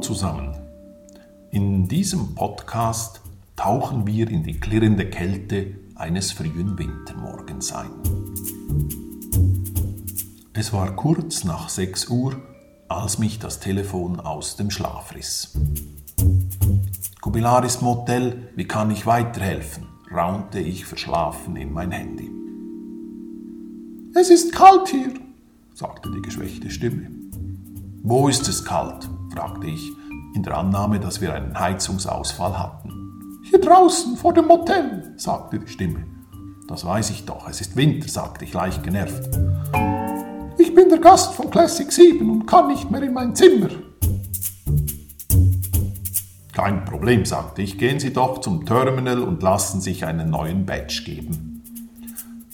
Zusammen. In diesem Podcast tauchen wir in die klirrende Kälte eines frühen Wintermorgens ein. Es war kurz nach 6 Uhr, als mich das Telefon aus dem Schlaf riss. Kubilaris Motel, wie kann ich weiterhelfen? raunte ich verschlafen in mein Handy. Es ist kalt hier, sagte die geschwächte Stimme. Wo ist es kalt? Fragte ich, in der Annahme, dass wir einen Heizungsausfall hatten. Hier draußen vor dem Motel, sagte die Stimme. Das weiß ich doch, es ist Winter, sagte ich leicht genervt. Ich bin der Gast von Classic 7 und kann nicht mehr in mein Zimmer. Kein Problem, sagte ich, gehen Sie doch zum Terminal und lassen sich einen neuen Badge geben.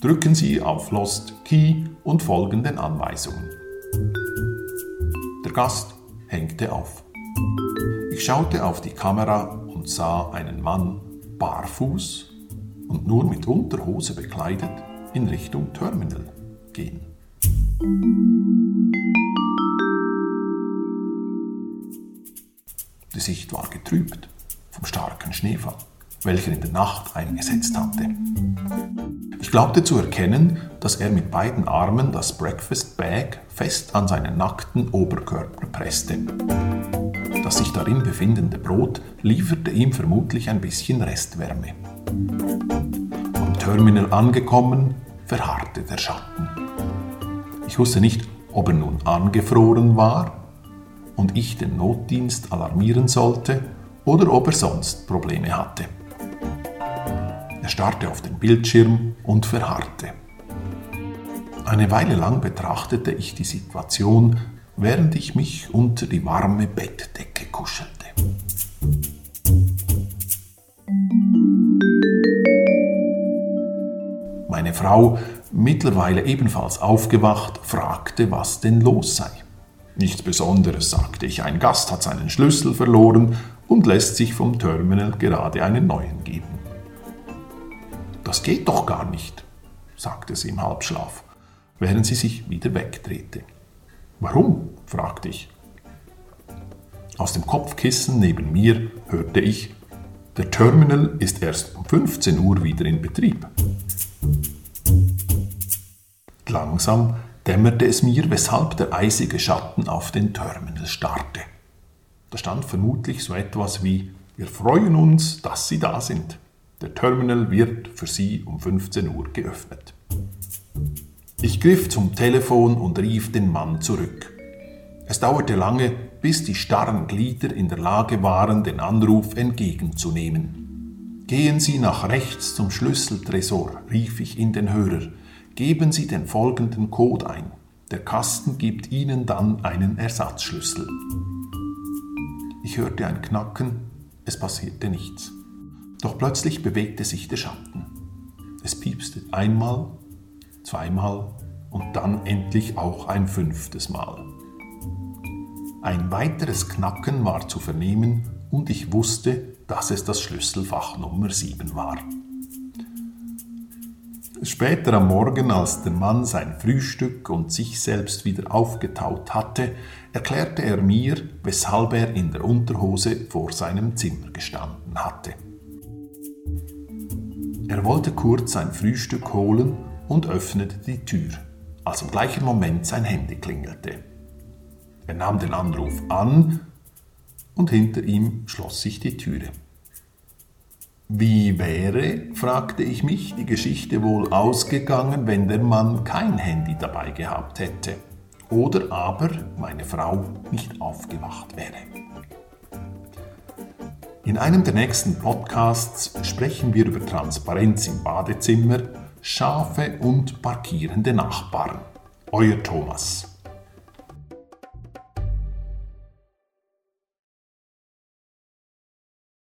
Drücken Sie auf Lost Key und folgen den Anweisungen. Der Gast hängte auf. Ich schaute auf die Kamera und sah einen Mann barfuß und nur mit Unterhose bekleidet in Richtung Terminal gehen. Die Sicht war getrübt vom starken Schneefall, welcher in der Nacht eingesetzt hatte. Ich glaubte zu erkennen, dass er mit beiden Armen das Breakfast Bag fest an seinen nackten Oberkörper presste. Das sich darin befindende Brot lieferte ihm vermutlich ein bisschen Restwärme. Am Terminal angekommen, verharrte der Schatten. Ich wusste nicht, ob er nun angefroren war und ich den Notdienst alarmieren sollte oder ob er sonst Probleme hatte. Er starrte auf den Bildschirm und verharrte. Eine Weile lang betrachtete ich die Situation, während ich mich unter die warme Bettdecke kuschelte. Meine Frau, mittlerweile ebenfalls aufgewacht, fragte, was denn los sei. Nichts Besonderes, sagte ich. Ein Gast hat seinen Schlüssel verloren und lässt sich vom Terminal gerade einen neuen geben. Das geht doch gar nicht, sagte sie im Halbschlaf, während sie sich wieder wegdrehte. Warum? fragte ich. Aus dem Kopfkissen neben mir hörte ich, der Terminal ist erst um 15 Uhr wieder in Betrieb. Langsam dämmerte es mir, weshalb der eisige Schatten auf den Terminal starrte. Da stand vermutlich so etwas wie Wir freuen uns, dass Sie da sind. Der Terminal wird für Sie um 15 Uhr geöffnet. Ich griff zum Telefon und rief den Mann zurück. Es dauerte lange, bis die starren Glieder in der Lage waren, den Anruf entgegenzunehmen. Gehen Sie nach rechts zum Schlüsseltresor, rief ich in den Hörer. Geben Sie den folgenden Code ein. Der Kasten gibt Ihnen dann einen Ersatzschlüssel. Ich hörte ein Knacken, es passierte nichts. Doch plötzlich bewegte sich der Schatten. Es piepste einmal, zweimal und dann endlich auch ein fünftes Mal. Ein weiteres Knacken war zu vernehmen und ich wusste, dass es das Schlüsselfach Nummer 7 war. Später am Morgen, als der Mann sein Frühstück und sich selbst wieder aufgetaut hatte, erklärte er mir, weshalb er in der Unterhose vor seinem Zimmer gestanden hatte. Er wollte kurz sein Frühstück holen und öffnete die Tür, als im gleichen Moment sein Handy klingelte. Er nahm den Anruf an und hinter ihm schloss sich die Türe. Wie wäre, fragte ich mich, die Geschichte wohl ausgegangen, wenn der Mann kein Handy dabei gehabt hätte oder aber meine Frau nicht aufgewacht wäre. In einem der nächsten Podcasts sprechen wir über Transparenz im Badezimmer, Schafe und parkierende Nachbarn. Euer Thomas.